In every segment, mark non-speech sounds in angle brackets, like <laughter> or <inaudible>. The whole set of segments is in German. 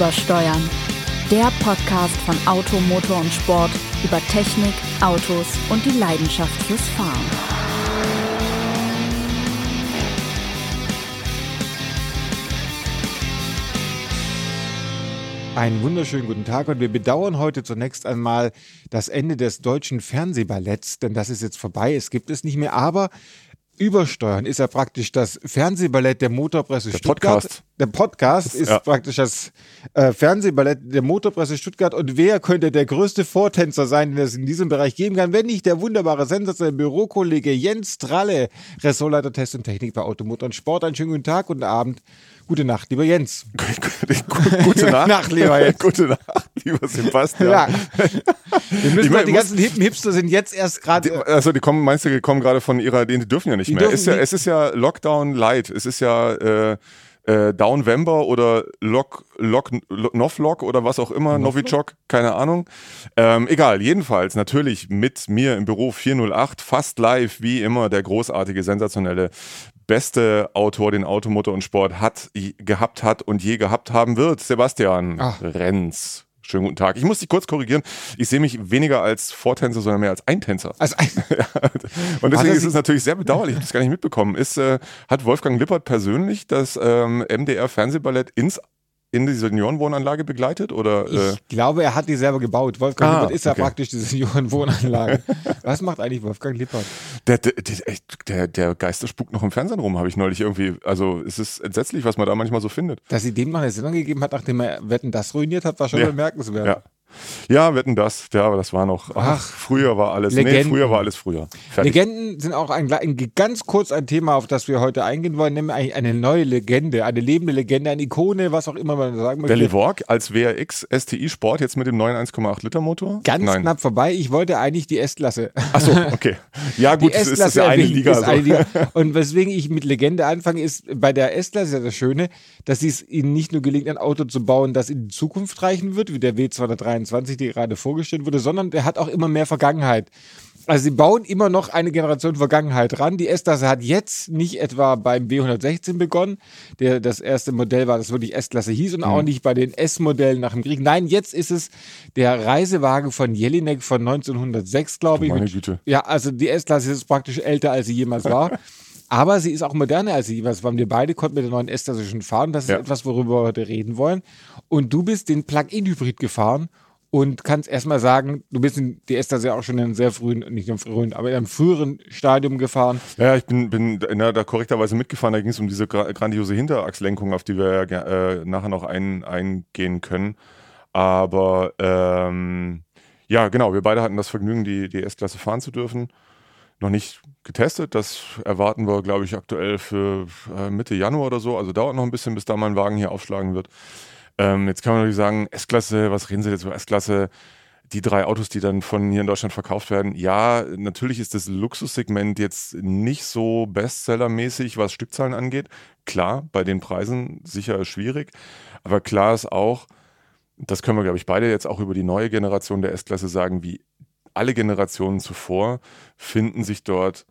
Übersteuern. Der Podcast von Auto, Motor und Sport über Technik, Autos und die Leidenschaft fürs Fahren. Einen wunderschönen guten Tag und wir bedauern heute zunächst einmal das Ende des deutschen Fernsehballetts, denn das ist jetzt vorbei, es gibt es nicht mehr, aber Übersteuern ist ja praktisch das Fernsehballett der Motorpresse Der Stuttgart. Podcast. Der Podcast ist Ja. praktisch das äh, Fernsehballett der Motorpresse Stuttgart. Und wer könnte der größte Vortänzer sein, den es in diesem Bereich geben kann, wenn nicht der wunderbare, sensationelle Bürokollege Jens Tralle, Ressortleiter Test und Technik bei Automotor und Sport. Einen schönen guten Tag, guten Abend, gute Nacht, lieber Jens. <laughs> Gute <laughs> Nacht. Nacht, lieber Jens. <laughs> Gute Nacht, lieber Sebastian. Ja. Wir müssen Ich mein, die ganzen hippen Hipster sind jetzt erst gerade. Die, also die kommen, meinst du, die kommen gerade von ihrer, die dürfen ja nicht mehr. ist ja, nicht. es ist ja Lockdown Light. Es ist ja äh, äh, Downvember oder Lock, Lock, Lock, Novlock oder was auch immer, Novichok, keine Ahnung. Ähm, egal, jedenfalls natürlich mit mir im Büro 408, fast live, wie immer, der großartige, sensationelle, beste Autor, den Automotor und Sport hat, gehabt hat und je gehabt haben wird, Sebastian Ach. Renz. Schönen guten Tag. Ich muss dich kurz korrigieren. Ich sehe mich weniger als Vortänzer, sondern mehr als Eintänzer. also, <laughs> Und deswegen ist es natürlich sehr bedauerlich, ich habe das gar nicht mitbekommen. Ist, äh, hat Wolfgang Lippert persönlich das ähm, MDR Fernsehballett ins in die Seniorenwohnanlage begleitet? Oder äh, ich glaube, er hat die selber gebaut. Wolfgang Ah, Lippert ist ja okay. praktisch diese Seniorenwohnanlage. <laughs> Was macht eigentlich Wolfgang Lippert? der, der, der, der, Geister spuckt noch im Fernsehen rum, habe ich neulich irgendwie. Also es ist entsetzlich, was man da manchmal so findet. Dass sie dem noch eine Sendung gegeben hat, nachdem er Wetten das ruiniert hat, war schon Ja. bemerkenswert. Ja. Ja, wetten das. Ja, aber das war noch. Ach, früher war alles. Nee, Legenden. früher war alles früher. Fertig. Legenden sind auch ein, ein, ganz kurz ein Thema, auf das wir heute eingehen wollen, nämlich eigentlich eine neue Legende, eine lebende Legende, eine Ikone, was auch immer man sagen möchte. Der Levorg als WRX STI Sport jetzt mit dem neuen 1,8 Liter Motor? Ganz Nein. knapp vorbei. Ich wollte eigentlich die S-Klasse. Achso, okay. <laughs> Ja, gut, das ist das ja eine Liga. ist so. eine Liga. Und weswegen ich mit Legende anfange, ist bei der S-Klasse ja das Schöne, dass es ihnen nicht nur gelingt, ein Auto zu bauen, das in die Zukunft reichen wird, wie der W223, der gerade vorgestellt wurde, sondern der hat auch immer mehr Vergangenheit. Also sie bauen immer noch eine Generation Vergangenheit ran. Die S-Klasse hat jetzt nicht etwa beim B116 begonnen, der das erste Modell war, das wirklich S-Klasse hieß, und Mhm. auch nicht bei den S-Modellen nach dem Krieg. Nein, jetzt ist es der Reisewagen von Jelinek von 1906, glaube ich. Meine mit- Güte. ja, also die S-Klasse ist praktisch älter, als sie jemals war. <laughs> Aber sie ist auch moderner, als sie jemals war. Wir beide konnten mit der neuen S-Klasse schon fahren. Das ist Ja. etwas, worüber wir heute reden wollen. Und du bist den Plug-in-Hybrid gefahren und kannst erstmal sagen, du bist in die S-Klasse ja auch schon in einem sehr frühen, nicht im frühen, aber in einem früheren Stadium gefahren. Ja, ich bin, bin na, da korrekterweise mitgefahren. Da ging es um diese gra grandiose Hinterachslenkung, auf die wir äh, nachher noch ein, eingehen können. Aber ähm, ja, genau, wir beide hatten das Vergnügen, die, die S-Klasse fahren zu dürfen. Noch nicht getestet. Das erwarten wir, glaube ich, aktuell für äh, Mitte Januar oder so. Also dauert noch ein bisschen, bis da mein Wagen hier aufschlagen wird. Ähm, jetzt kann man natürlich sagen, S-Klasse, was reden Sie jetzt über S-Klasse? Die drei Autos, die dann von hier in Deutschland verkauft werden, ja, natürlich ist das Luxussegment jetzt nicht so Bestsellermäßig, was Stückzahlen angeht. Klar, bei den Preisen sicher schwierig, aber klar ist auch, das können wir, glaube ich, beide jetzt auch über die neue Generation der S-Klasse sagen, wie alle Generationen zuvor finden sich dort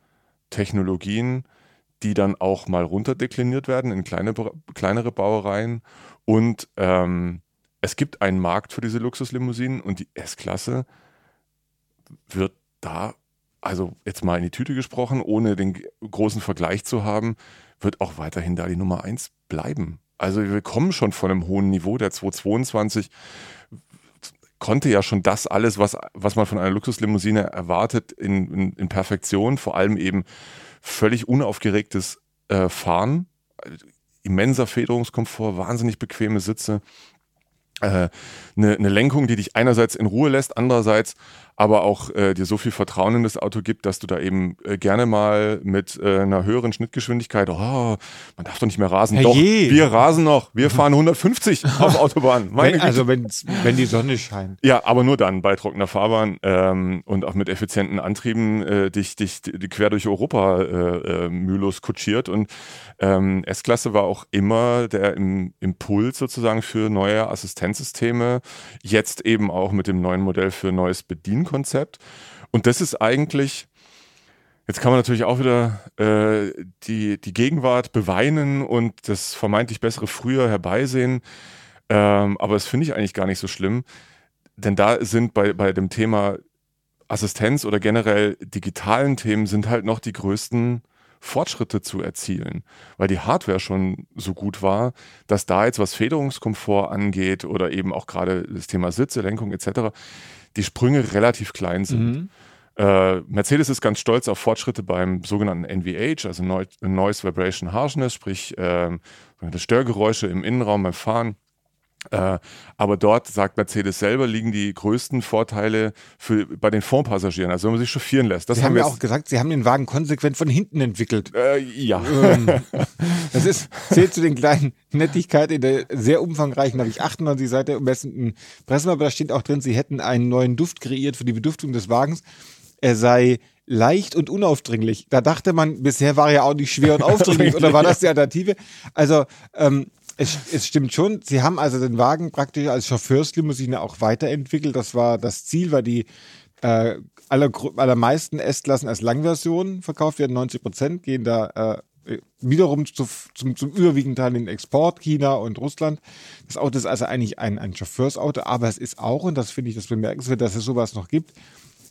Technologien, die dann auch mal runterdekliniert werden in kleine, kleinere Bauereien. Und ähm, es gibt einen Markt für diese Luxuslimousinen und die S-Klasse wird da, also jetzt mal in die Tüte gesprochen, ohne den großen Vergleich zu haben, wird auch weiterhin da die Nummer eins bleiben. Also wir kommen schon von einem hohen Niveau. Der 222 konnte ja schon das alles, was, was man von einer Luxuslimousine erwartet, in, in, in Perfektion, vor allem eben völlig unaufgeregtes äh, Fahren, immenser Federungskomfort, wahnsinnig bequeme Sitze, äh, eine, eine Lenkung, die dich einerseits in Ruhe lässt, andererseits aber auch äh, dir so viel Vertrauen in das Auto gibt, dass du da eben äh, gerne mal mit äh, einer höheren Schnittgeschwindigkeit, oh, man darf doch nicht mehr rasen. Doch, Herrje. wir rasen noch. Wir <laughs> fahren 150 auf Autobahn. Wenn, also wenn's, wenn die Sonne scheint. Ja, aber nur dann bei trockener Fahrbahn ähm, und auch mit effizienten Antrieben äh, dich, dich quer durch Europa äh, äh, mühelos kutschiert. Und ähm, S-Klasse war auch immer der im, Impuls sozusagen für neue Assistenzsysteme. Jetzt eben auch mit dem neuen Modell für neues Bedienkonzept. Und das ist eigentlich Jetzt kann man natürlich auch wieder äh, die, die Gegenwart beweinen und das vermeintlich bessere Früher herbeisehen. Ähm, aber das finde ich eigentlich gar nicht so schlimm, denn da sind bei, bei dem Thema Assistenz oder generell digitalen Themen sind halt noch die größten Fortschritte zu erzielen, weil die Hardware schon so gut war, dass da jetzt was Federungskomfort angeht oder eben auch gerade das Thema Sitzelenkung etc., die Sprünge relativ klein sind. Mhm. Äh, Mercedes ist ganz stolz auf Fortschritte beim sogenannten NVH, also Noise Vibration Harshness, sprich äh, Störgeräusche im Innenraum beim Fahren. Äh, aber dort, sagt Mercedes selber, liegen die größten Vorteile für, bei den Fondpassagieren, also wenn man sich chauffieren lässt. Das Sie haben ja auch gesagt, Sie haben den Wagen konsequent von hinten entwickelt. Äh, ja. Ähm, <laughs> das ist, zählt zu den kleinen Nettigkeiten in der sehr umfangreichen, habe ich 98 Seite umessenden Pressemappe, da steht auch drin, Sie hätten einen neuen Duft kreiert für die Beduftung des Wagens. Er sei leicht und unaufdringlich. Da dachte man, bisher war er ja auch nicht schwer und <laughs> aufdringlich, oder war das die Alternative? Also, ähm, es, es, stimmt schon. Sie haben also den Wagen praktisch als Chauffeurslimousine auch weiterentwickelt. Das war das Ziel, weil die äh, aller, allermeisten S-Klassen als Langversion verkauft werden. 90 Prozent gehen da äh, wiederum zu, zum, zum überwiegenden Teil in den Export, China und Russland. Das Auto ist also eigentlich ein, ein Chauffeursauto, aber es ist auch, und das finde ich das bemerkenswert, dass es sowas noch gibt,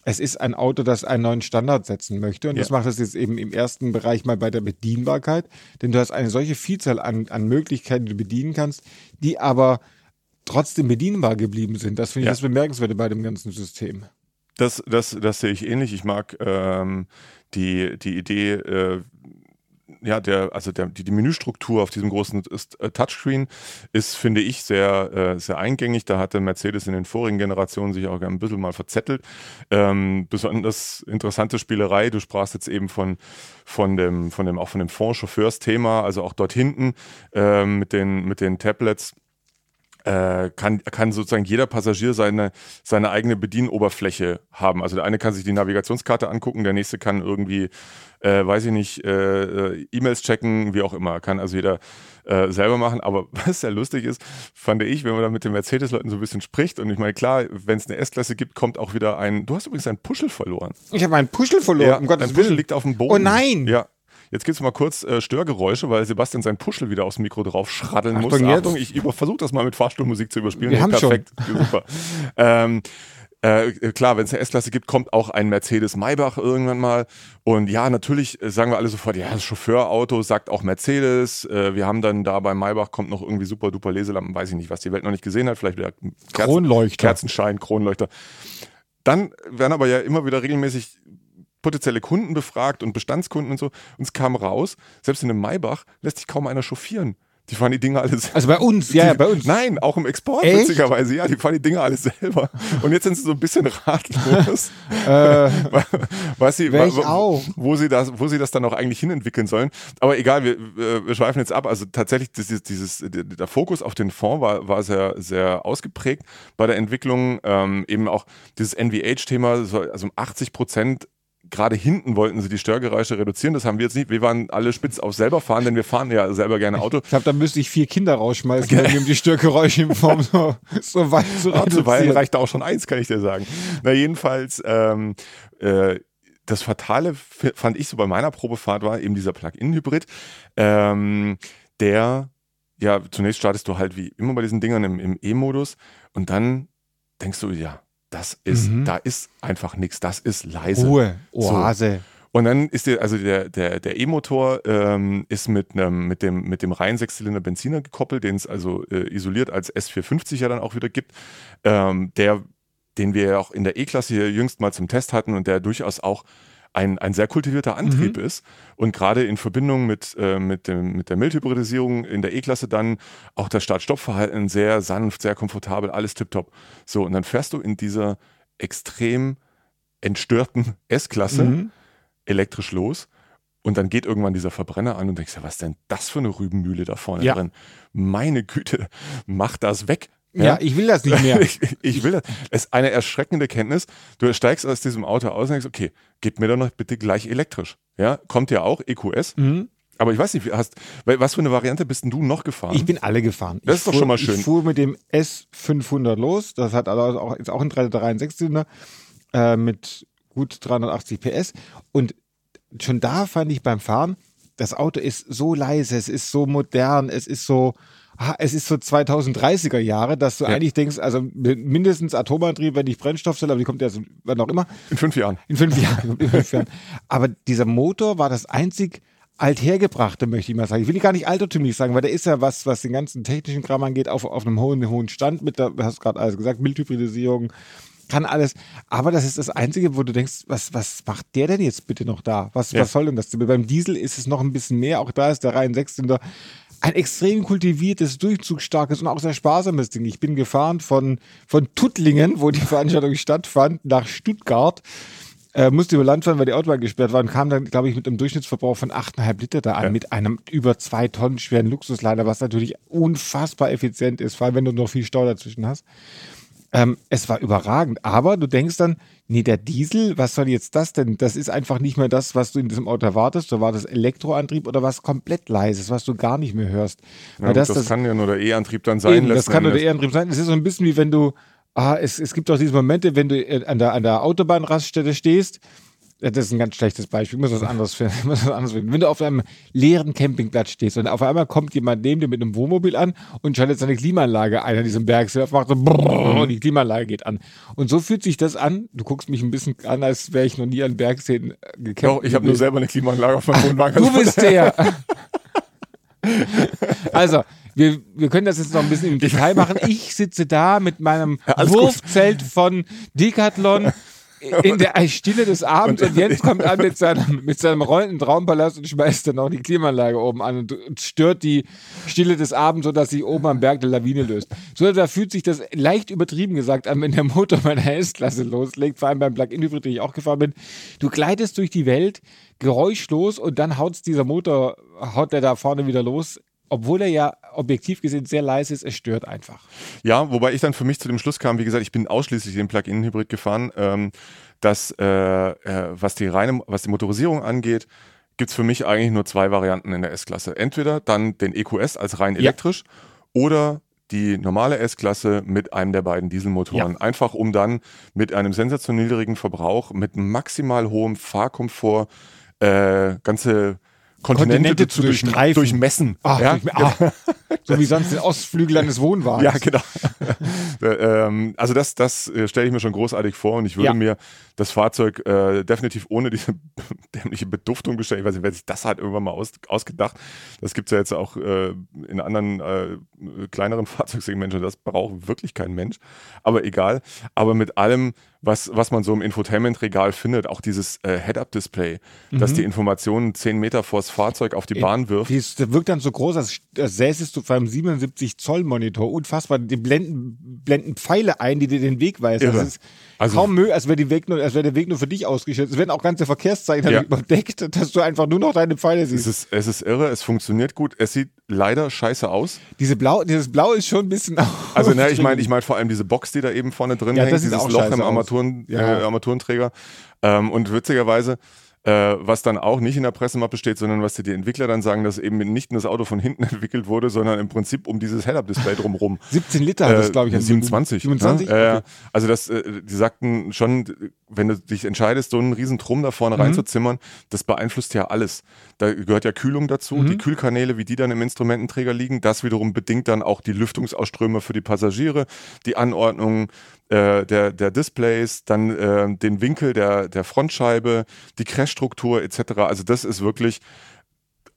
es ist ein Auto, das einen neuen Standard setzen möchte. Und ja. das macht es jetzt eben im ersten Bereich mal bei der Bedienbarkeit. Denn du hast eine solche Vielzahl an, an Möglichkeiten, die du bedienen kannst, die aber trotzdem bedienbar geblieben sind. Das finde ich ja. das Bemerkenswerte bei dem ganzen System. Das, das, das sehe ich ähnlich. Ich mag ähm, die, die Idee, äh, ja, der, also der, die, die Menüstruktur auf diesem großen äh, Touchscreen ist, finde ich, sehr, äh, sehr eingängig. Da hatte Mercedes in den vorigen Generationen sich auch ein bisschen mal verzettelt. Ähm, besonders interessante Spielerei. Du sprachst jetzt eben von, von dem, von dem, auch von dem Fond-Chauffeurs-Thema, also auch dort hinten ähm, mit den, mit den Tablets äh, kann, kann sozusagen jeder Passagier seine, seine eigene Bedienoberfläche haben. Also der eine kann sich die Navigationskarte angucken, der nächste kann irgendwie, äh, weiß ich nicht, äh, äh E-Mails checken, wie auch immer. Kann also jeder äh, selber machen. Aber <laughs> was sehr lustig ist, fand ich, wenn man da mit den Mercedes-Leuten so ein bisschen spricht und ich meine, klar, wenn es eine S-Klasse gibt, kommt auch wieder ein, du hast übrigens einen Puschel verloren. Ich habe einen Puschel verloren, ja, um Gottes Ein Puschel liegt auf dem Boden. Oh nein! Ja, Jetzt gibt es mal kurz äh, Störgeräusche, weil Sebastian sein Puschel wieder aus dem Mikro drauf schraddeln Achtung muss. Jetzt. Achtung, ich versuche das mal mit Fahrstuhlmusik zu überspielen. Wir haben perfekt, schon. super. <laughs> ähm, äh, klar, wenn es eine S-Klasse gibt, kommt auch ein Mercedes Maybach irgendwann mal. Und ja, natürlich äh, sagen wir alle sofort, ja, das Chauffeurauto sagt auch Mercedes. Äh, wir haben dann da beim Maybach kommt noch irgendwie super duper Leselampen, weiß ich nicht, was die Welt noch nicht gesehen hat. Vielleicht wieder Kerzen, Kronleuchter. Kerzenschein, Kronleuchter. Dann werden aber ja immer wieder regelmäßig potenzielle Kunden befragt und Bestandskunden und so. Und es kam raus, selbst in einem Maybach lässt sich kaum einer chauffieren. Die fahren die Dinge alles. Also bei uns, ja, die, ja, bei uns. Nein, auch im Export, Echt? witzigerweise. Ja, die fahren die Dinge alles selber. Und jetzt sind sie so ein bisschen ratlos. <laughs> äh, <laughs> was sie, auch. Wo sie, das, wo sie das dann auch eigentlich hinentwickeln sollen. Aber egal, wir, wir schweifen jetzt ab. Also tatsächlich, dieses, dieses, der Fokus auf den Fonds war, war sehr, sehr ausgeprägt bei der Entwicklung. Ähm, eben auch dieses NVH-Thema, also um 80 Prozent gerade hinten wollten sie die Störgeräusche reduzieren. Das haben wir jetzt nicht. Wir waren alle spitz auf selber fahren, denn wir fahren ja selber gerne Auto. Ich glaube, da müsste ich vier Kinder rausschmeißen, um die Störgeräusche in Form so, so weit zu reduzieren. Zuweilen reicht da auch schon eins, kann ich dir sagen. Na, jedenfalls, ähm, äh, das Fatale fand ich so bei meiner Probefahrt war eben dieser Plug-in-Hybrid, ähm, der, ja, zunächst startest du halt wie immer bei diesen Dingern im, im E-Modus und dann denkst du, ja, das ist, mhm. da ist einfach nichts, das ist leise. Ruhe, Oase. So. Und dann ist der, also der, der, der E-Motor ähm, ist mit einem, mit dem, mit dem reinen Sechszylinder Benziner gekoppelt, den es also äh, isoliert als S450 ja dann auch wieder gibt. Ähm, der, den wir ja auch in der E-Klasse hier jüngst mal zum Test hatten und der durchaus auch ein, ein sehr kultivierter Antrieb mhm. ist und gerade in Verbindung mit, äh, mit, dem, mit der Mildhybridisierung in der E-Klasse dann auch das Start-Stopp-Verhalten sehr sanft, sehr komfortabel, alles tipptopp. So, und dann fährst du in dieser extrem entstörten S-Klasse mhm. elektrisch los und dann geht irgendwann dieser Verbrenner an und denkst ja, was denn das für eine Rübenmühle da vorne ja. drin? Meine Güte, mach das weg. Ja, ja, ich will das nicht mehr. <laughs> ich, ich, will das. Es ist eine erschreckende Kenntnis. Du steigst aus diesem Auto aus und denkst, okay, gib mir doch noch bitte gleich elektrisch. Ja, kommt ja auch EQS. Mhm. Aber ich weiß nicht, hast, was für eine Variante bist denn du noch gefahren? Ich bin alle gefahren. Das ich ist doch fuhr, schon mal schön. Ich fuhr mit dem S500 los. Das hat also auch, ist auch ein 3,6 Zylinder äh, mit gut 380 PS. Und schon da fand ich beim Fahren, das Auto ist so leise, es ist so modern, es ist so es ist so 2030er Jahre, dass du Ja. eigentlich denkst, also mindestens Atomantrieb, wenn nicht Brennstoffzelle, aber die kommt ja so, wann auch immer, In fünf Jahren. in fünf Jahren. <laughs> in fünf Jahren. Aber dieser Motor war das einzig althergebrachte, möchte ich mal sagen. Ich will gar nicht altertümlich sagen, weil der ist ja was, was den ganzen technischen Kram angeht, auf, auf einem hohen, hohen Stand mit der, du hast gerade alles gesagt, Mildhybridisierung, kann alles. Aber das ist das Einzige, wo du denkst, was, was macht der denn jetzt bitte noch da? Was, Ja. was soll denn das? Beim Diesel ist es noch ein bisschen mehr. Auch da ist der Reihen Sechszylinder ein extrem kultiviertes, durchzugsstarkes und auch sehr sparsames Ding. Ich bin gefahren von, von Tuttlingen, wo die <laughs> Veranstaltung stattfand, nach Stuttgart. Äh, musste über Land fahren, weil die Autobahn gesperrt war und kam dann, glaube ich, mit einem Durchschnittsverbrauch von 8,5 Liter da an, Ja. mit einem über zwei Tonnen schweren Luxusliner, was natürlich unfassbar effizient ist, vor allem wenn du noch viel Stau dazwischen hast. Ähm, es war überragend, aber du denkst dann, nee, der Diesel, was soll jetzt das denn? Das ist einfach nicht mehr das, was du in diesem Auto erwartest. Da war das Elektroantrieb oder was komplett leises, was du gar nicht mehr hörst. Ja, das, das, das, kann ja nur der E-Antrieb dann sein. eben, das kann nur der. E-Antrieb sein. Es ist so ein bisschen wie wenn du, ah, es, es gibt auch diese Momente, wenn du äh, an der, an der Autobahnraststätte stehst. Ja, Das ist ein ganz schlechtes Beispiel. Ich muss was anderes finden. Ich muss was anderes finden. Wenn du auf einem leeren Campingplatz stehst und auf einmal kommt jemand neben dir mit einem Wohnmobil an und schaltet seine Klimaanlage ein an diesem Bergsurf, macht so brrrr, und die Klimaanlage geht an. Und so fühlt sich das an. Du guckst mich ein bisschen an, als wäre ich noch nie an Bergseen äh, gecampt. Doch, ich habe nur selber eine Klimaanlage auf meinem Wohnwagen. Du bist <laughs> der. Also, wir, wir können das jetzt noch ein bisschen im Detail machen. Ich sitze da mit meinem gut. Wurfzelt von Decathlon <laughs> in der Stille des Abends und, Jens kommt an mit seinem, mit seinem rollenden Traumpalast und schmeißt dann auch die Klimaanlage oben an und, und stört die Stille des Abends, sodass sich oben am Berg eine Lawine löst. So, da fühlt sich das leicht übertrieben gesagt an, wenn der Motor meiner S-Klasse loslegt, vor allem beim Plug-in-Hybrid, den ich auch gefahren bin. Du gleitest durch die Welt, geräuschlos und dann haut dieser Motor, haut der da vorne wieder los. Obwohl er ja objektiv gesehen sehr leise ist, es stört einfach. Ja, wobei ich dann für mich zu dem Schluss kam, wie gesagt, ich bin ausschließlich den Plug-in-Hybrid gefahren, ähm, dass äh, äh, was die reine, was die Motorisierung angeht, gibt's für mich eigentlich nur zwei Varianten in der S-Klasse. Entweder dann den EQS als rein Ja. elektrisch oder die normale S-Klasse mit einem der beiden Dieselmotoren. Einfach um dann mit einem sensationell niedrigen Verbrauch, mit maximal hohem Fahrkomfort äh, ganze Kontinente, Kontinente zu durch, durchstreifen. durchmessen. Ach, ja? ich- ah, <laughs> so wie sonst den Ostflügel eines Wohnwagens. Ja, genau. <laughs> Äh, ähm, also das, das äh, stelle ich mir schon großartig vor und ich würde Ja. mir das Fahrzeug äh, definitiv ohne diese <laughs> dämliche Beduftung bestellen. Ich weiß nicht, wer sich das hat irgendwann mal aus, ausgedacht. Das gibt's ja jetzt auch äh, in anderen äh, kleineren Fahrzeugsegmenten. Das braucht wirklich kein Mensch. Aber egal. Aber mit allem, was, was man so im Infotainment-Regal findet, auch dieses äh, Head-Up-Display, dass die Informationen 10 Meter vors Fahrzeug auf die Bahn wirft. Die ist, der wirkt dann so groß, als, als säßest du vor einem 77 Zoll Monitor. Unfassbar. Die blenden, blenden Pfeile ein, die dir den Weg weisen. Also- kaum möglich, als wäre wäre der Weg nur für dich ausgeschätzt. Es werden auch ganze Verkehrszeichen Ja. überdeckt, dass du einfach nur noch deine Pfeile Es siehst. ist, es ist irre, es funktioniert gut. Es sieht leider scheiße aus. Diese Blau, dieses Blau ist schon ein bisschen. <laughs> Also, ne, ich meine, ich meine vor allem diese Box, die da eben vorne drin Ja, hängt, dieses Loch im. Armaturen, Ja. äh, Armaturenträger. Ähm, und witzigerweise, äh, was dann auch nicht in der Pressemappe steht, sondern was dir die Entwickler dann sagen, dass eben nicht nur das Auto von hinten <laughs> entwickelt wurde, sondern im Prinzip um dieses Head-Up-Display drumherum. 17 <laughs> Liter hat das, Äh, glaube ich. an 27. 27? Ne? Äh, Okay. Also das, äh, die sagten schon, wenn du dich entscheidest, so einen riesen Drum da Mhm. vorne reinzuzimmern, das beeinflusst ja alles. Da gehört ja Kühlung dazu, Mhm. die Kühlkanäle, wie die dann im Instrumententräger liegen, das wiederum bedingt dann auch die Lüftungsausströme für die Passagiere, die Anordnung äh, der, der Displays, dann äh, den Winkel der, der Frontscheibe, die Crashstruktur etc. Also das ist wirklich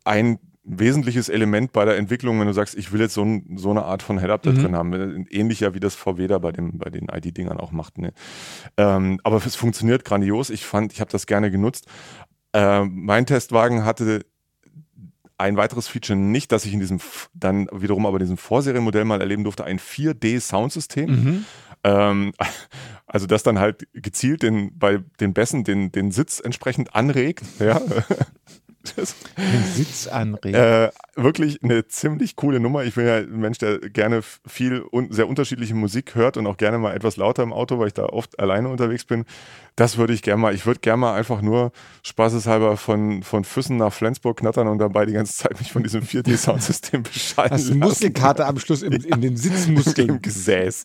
ein wesentliches Element bei der Entwicklung, wenn du sagst, ich will jetzt so, ein, so eine Art von Head-Up da Mhm. drin haben. Ähnlich ja, wie das VW da bei, dem, bei den ID-Dingern auch macht. Ne? Ähm, aber es funktioniert grandios. Ich fand, ich habe das gerne genutzt. Ähm, mein Testwagen hatte ein weiteres Feature nicht, dass ich in diesem, dann wiederum aber in diesem Vorserienmodell mal erleben durfte, ein 4D-Soundsystem. Mhm. Ähm, also das dann halt gezielt den, bei den Bässen den, den Sitz entsprechend anregt. Ja. <laughs> Das, Den Sitz anregen. äh, wirklich eine ziemlich coole Nummer. Ich bin ja ein Mensch, der gerne viel und sehr unterschiedliche Musik hört und auch gerne mal etwas lauter im Auto, weil ich da oft alleine unterwegs bin. Das würde ich gerne mal. Ich würde gerne mal einfach nur spaßeshalber von, von Füssen nach Flensburg knattern und dabei die ganze Zeit mich von diesem 4D-Soundsystem <laughs> beschallen Hast lassen. Muskelkater am Schluss im, in den Sitzmuskeln? <laughs> im Gesäß.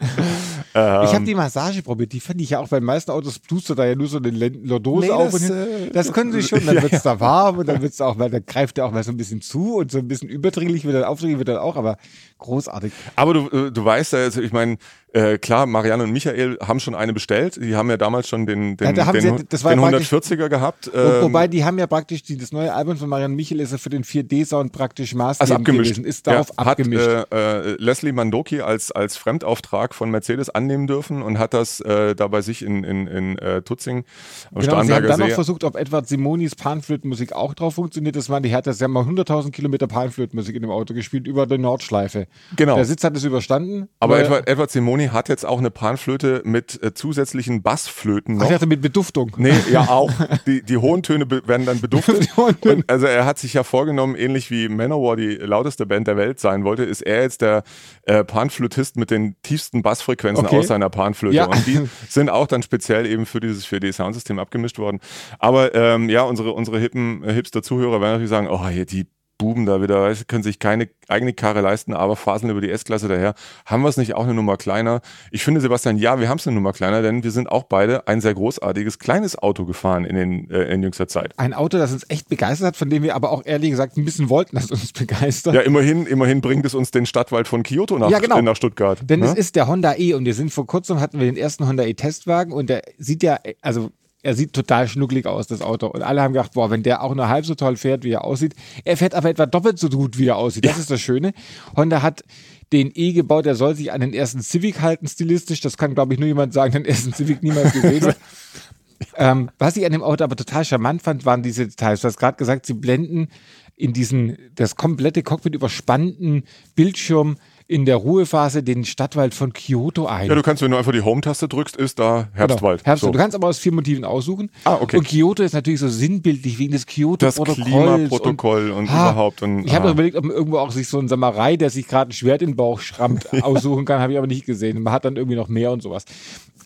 Ähm, ich habe die Massage probiert, die fand ich ja auch bei den meisten Autos, tust du da ja nur so eine Lordose Nee, auf das, und hin. äh, Das können sie schon, <laughs> dann ja, wird's da warm und dann wird's auch mal, dann greift der auch mal so ein bisschen zu und so ein bisschen überdringlich wird dann aufdringlich wird dann auch, aber großartig. Aber du, äh, du weißt ja, also ich meine, äh, klar, Marianne und Michael haben schon eine bestellt. Die haben ja damals schon den, den, Ja, den, den ja praktisch- 140er gehabt. Ähm, wobei, die haben ja praktisch, die, das neue Album von Marianne Michel ist ja für den 4D-Sound praktisch also maßgebend abgemischt. gewesen, ist darauf ja, abgemischt. Hat äh, äh, Leslie Mandoki als, als Fremdauftrag von Mercedes annehmen dürfen und hat das äh, da bei sich in, in, in äh, Tutzing am Genau, sie haben dann noch See. versucht, ob Edward Simonis Panflötenmusik auch drauf funktioniert. Das war die Härte. Sie haben mal 100.000 Kilometer Panflötenmusik in dem Auto gespielt über die Nordschleife. Genau. Der Sitz hat es überstanden. Aber Edward, Edward Simoni hat jetzt auch eine Panflöte mit äh, zusätzlichen Bassflöten Ach, noch. ich dachte mit Beduftung. Nee, ja <laughs> auch. Die, die hohen Töne werden dann beduftet. Und also er hat sich ja vorgenommen, ähnlich wie Manowar die lauteste Band der Welt sein wollte, ist er jetzt der äh, Panflötist mit den tiefsten Bassfrequenzen Okay. aus seiner Panflöte. Ja. Und die <laughs> sind auch dann speziell eben für dieses 4D-Soundsystem abgemischt worden. Aber ähm, ja, unsere, unsere hippen äh, Hipster-Zuhörer werden natürlich sagen, oh, hier die Buben da wieder, weißt, können sich keine eigene Karre leisten, aber faseln über die S-Klasse daher. Haben wir es nicht auch eine Nummer kleiner? Ich finde, Sebastian, ja, wir haben es eine Nummer kleiner, denn wir sind auch beide ein sehr großartiges kleines Auto gefahren in, den, äh, in jüngster Zeit. Ein Auto, das uns echt begeistert hat, von dem wir aber auch ehrlich gesagt ein bisschen wollten, dass es uns begeistert. Ja, immerhin, immerhin bringt es uns den Stadtwald von Kyoto nach, Ja, genau. nach Stuttgart. Denn ne? es ist der Honda E und wir sind vor kurzem hatten wir den ersten Honda E Testwagen und der sieht ja, also er sieht total schnucklig aus, das Auto. Und alle haben gedacht, boah, wenn der auch nur halb so toll fährt, wie er aussieht. Er fährt aber etwa doppelt so gut, wie er aussieht. Das ist das Schöne. Honda hat den E gebaut, der soll sich an den ersten Civic halten, stilistisch. Das kann, glaube ich, nur jemand sagen, <laughs> den ersten Civic niemals gesehen hat. <laughs> Ähm, was ich an dem Auto aber total charmant fand, waren diese Details. Du hast gerade gesagt, sie blenden in diesen, das komplette Cockpit überspannten Bildschirm in der Ruhephase den Stadtwald von Kyoto ein. ja, du kannst, wenn du einfach die Home-Taste drückst, ist da Herbstwald. Genau. Herbst. So. Du kannst aber aus vier Motiven aussuchen. Ah, okay. Und Kyoto ist natürlich so sinnbildlich wegen des das Kyoto-Protokolls. Klimaprotokoll und, Ha, überhaupt. Und, ich habe ah. überlegt, ob man irgendwo auch sich so ein Samurai, der sich gerade ein Schwert in den Bauch schrammt, <laughs> aussuchen kann, habe ich aber nicht gesehen. Man hat dann irgendwie noch mehr und sowas.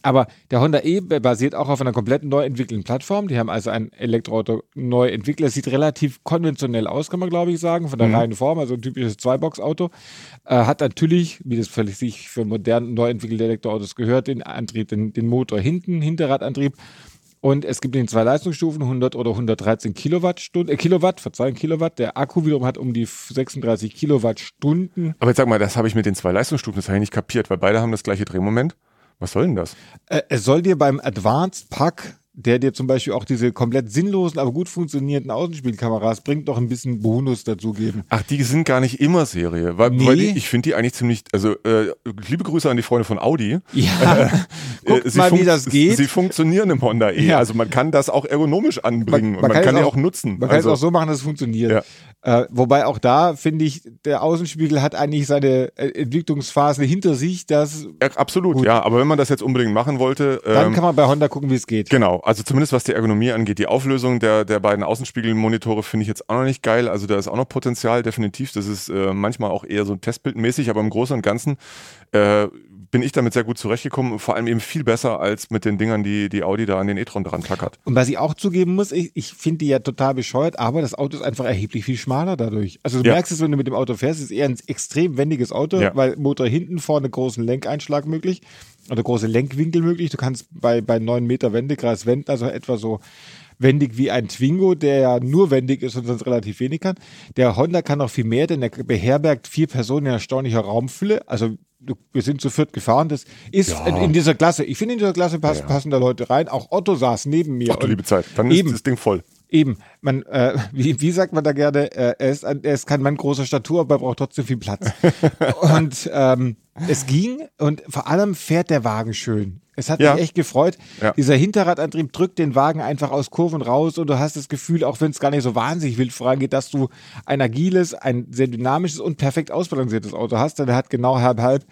Aber der Honda E basiert auch auf einer komplett neu entwickelten Plattform. Die haben also ein Elektroauto neu entwickelt. Es sieht relativ konventionell aus, kann man glaube ich sagen, von der reinen Form. Also ein typisches Zweibox-Auto. Äh, hat natürlich, wie das völlig sich für modern neu entwickelte Elektroautos gehört, den Antrieb, den, den Motor hinten, Hinterradantrieb. Und es gibt in zwei Leistungsstufen 100 oder 113 Kilowattstunden, äh, Kilowatt, verzeihen, Kilowatt. Der Akku wiederum hat um die 36 Kilowattstunden. Aber jetzt sag mal, das habe ich mit den zwei Leistungsstufen, das habe ich nicht kapiert, weil beide haben das gleiche Drehmoment. Was soll denn das? Äh, es soll dir beim Advanced Pack, der dir zum Beispiel auch diese komplett sinnlosen, aber gut funktionierenden Außenspielkameras bringt, noch ein bisschen Bonus dazu geben. Ach, die sind gar nicht immer Serie. Weil, Nee. weil die, ich finde die eigentlich ziemlich, also äh, liebe Grüße an die Freunde von Audi. Ja, <laughs> Äh, sie mal, wie das geht. Sie funktionieren im Honda E. Ja. Also man kann das auch ergonomisch anbringen und man, es kann die auch nutzen. Man kann also, es auch so machen, dass es funktioniert. Ja. Äh, wobei auch da, finde ich, der Außenspiegel hat eigentlich seine äh, Entwicklungsphase hinter sich. Dass, ja, absolut, ja. Aber wenn man das jetzt unbedingt machen wollte, dann ähm, kann man bei Honda gucken, wie es geht. Genau, also zumindest was die Ergonomie angeht. Die Auflösung der, der beiden Außenspiegelmonitore finde ich jetzt auch noch nicht geil. Also da ist auch noch Potenzial, definitiv. Das ist äh, manchmal auch eher so testbildmäßig, aber im Großen und Ganzen äh, bin ich damit sehr gut zurechtgekommen. Vor allem eben viel besser als mit den Dingern, die, die Audi da an den e-tron dran tackert. Und was ich auch zugeben muss, ich, ich finde die ja total bescheuert, aber das Auto ist einfach erheblich viel schmaler dadurch. Also du Ja. merkst es, wenn du mit dem Auto fährst, es ist eher ein extrem wendiges Auto, Ja. weil Motor hinten vorne großen Lenkeinschlag möglich oder große Lenkwinkel möglich. Du kannst bei, bei 9 Meter Wendekreis wenden, also etwa so wendig wie ein Twingo, der ja nur wendig ist und sonst relativ wenig kann. Der Honda kann noch viel mehr, denn er beherbergt vier Personen in erstaunlicher Raumfülle. Also wir sind zu viert gefahren. Das ist Ja. in, dieser Klasse. Ich finde, in dieser Klasse pass, Ja. passen da Leute rein. Auch Otto saß neben mir. Und liebe Zeit, dann Eben. ist das Ding voll. Eben, man, äh, wie, wie sagt man da gerne, äh, er, ist ein, er ist kein Mann großer Statur, aber er braucht trotzdem viel Platz. <laughs> und ähm, es ging und vor allem fährt der Wagen schön. Es hat Ja. mich echt gefreut. Ja. Dieser Hinterradantrieb drückt den Wagen einfach aus Kurven raus und du hast das Gefühl, auch wenn es gar nicht so wahnsinnig wild vorangeht, dass du ein agiles, ein sehr dynamisches und perfekt ausbalanciertes Auto hast. Denn er hat genau halb halb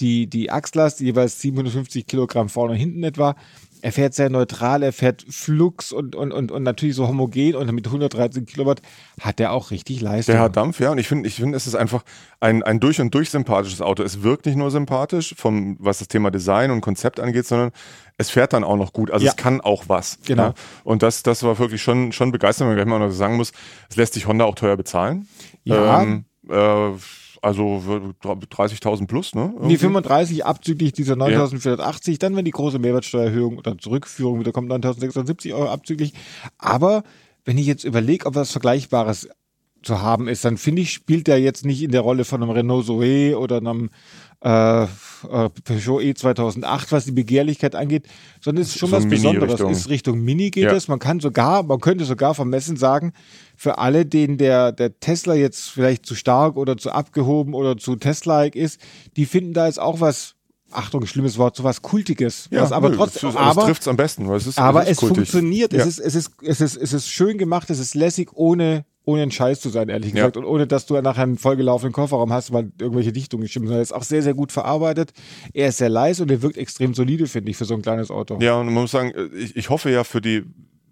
die, die Achslast, jeweils 750 Kilogramm vorne und hinten etwa. Er fährt sehr neutral, er fährt flux und, und, und, und natürlich so homogen und mit 113 Kilowatt hat er auch richtig Leistung. Der hat Dampf, ja. Und ich finde, ich finde, es ist einfach ein, ein durch und durch sympathisches Auto. Es wirkt nicht nur sympathisch, vom, was das Thema Design und Konzept angeht, sondern es fährt dann auch noch gut. Also Ja. es kann auch was. Genau. Ja? Und das, das war wirklich schon, schon begeisternd, wenn man gleich mal noch sagen muss, es lässt sich Honda auch teuer bezahlen. Ja. Ähm, äh, also 30.000 plus, ne? Irgendwie? Nee, 35 abzüglich dieser 9.480, ja. dann wenn die große Mehrwertsteuererhöhung oder Zurückführung wieder kommt, 9.670 Euro abzüglich. Aber wenn ich jetzt überlege, ob was Vergleichbares zu haben ist, dann finde ich, spielt der jetzt nicht in der Rolle von einem Renault Zoe oder einem äh, äh Peugeot E 2008, was die Begehrlichkeit angeht, sondern es ist schon so was Besonderes. Richtung. Ist Richtung Mini geht ja. es. Man kann sogar, man könnte sogar vermessen sagen, für alle, denen der, der Tesla jetzt vielleicht zu stark oder zu abgehoben oder zu Tesla-like ist, die finden da jetzt auch was Achtung, schlimmes Wort, so was Kultiges. Ja, was aber trotzdem, aber trifft es am besten, weil es ist, aber es, ist es funktioniert. Ja. Es, ist, es, ist, es, ist, es ist schön gemacht, es ist lässig, ohne ohne ein Scheiß zu sein, ehrlich gesagt. Ja. Und ohne, dass du nachher einen vollgelaufenen Kofferraum hast, weil irgendwelche Dichtungen gestimmt sind. Er ist auch sehr, sehr gut verarbeitet. Er ist sehr leise und er wirkt extrem solide, finde ich, für so ein kleines Auto. Ja, und man muss sagen, ich, ich hoffe ja für die,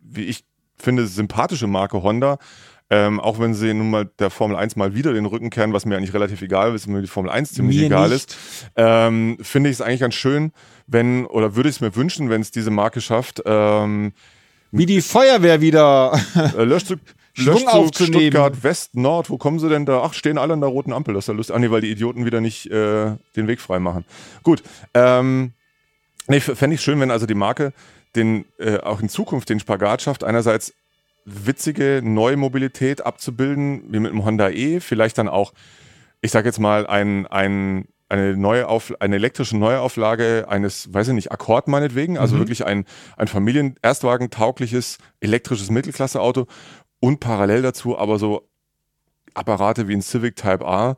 wie ich finde, sympathische Marke Honda, ähm, auch wenn sie nun mal der Formel 1 mal wieder den Rücken kehren, was mir eigentlich relativ egal ist, mir die Formel 1 ziemlich mir egal nicht. ist, ähm, finde ich es eigentlich ganz schön, wenn, oder würde ich es mir wünschen, wenn es diese Marke schafft, ähm, wie die Feuerwehr wieder äh, Löschzug, <laughs> Schwung aufzunehmen. Stuttgart West, Nord, wo kommen sie denn da? Ach, stehen alle an der roten Ampel, das ist ja lustig. Ah, nee, weil die Idioten wieder nicht äh, den Weg frei machen. Gut, ähm, nee, fände ich schön, wenn also die Marke den, äh, auch in Zukunft den Spagat schafft, einerseits witzige neue Mobilität abzubilden, wie mit dem Honda E, vielleicht dann auch, ich sag jetzt mal, ein, ein eine neue Auf, eine elektrische Neuauflage eines, weiß ich nicht, Akkord meinetwegen, also mhm. wirklich ein, ein Familien-Erstwagen-taugliches elektrisches Mittelklasse-Auto und parallel dazu aber so Apparate wie ein Civic Type A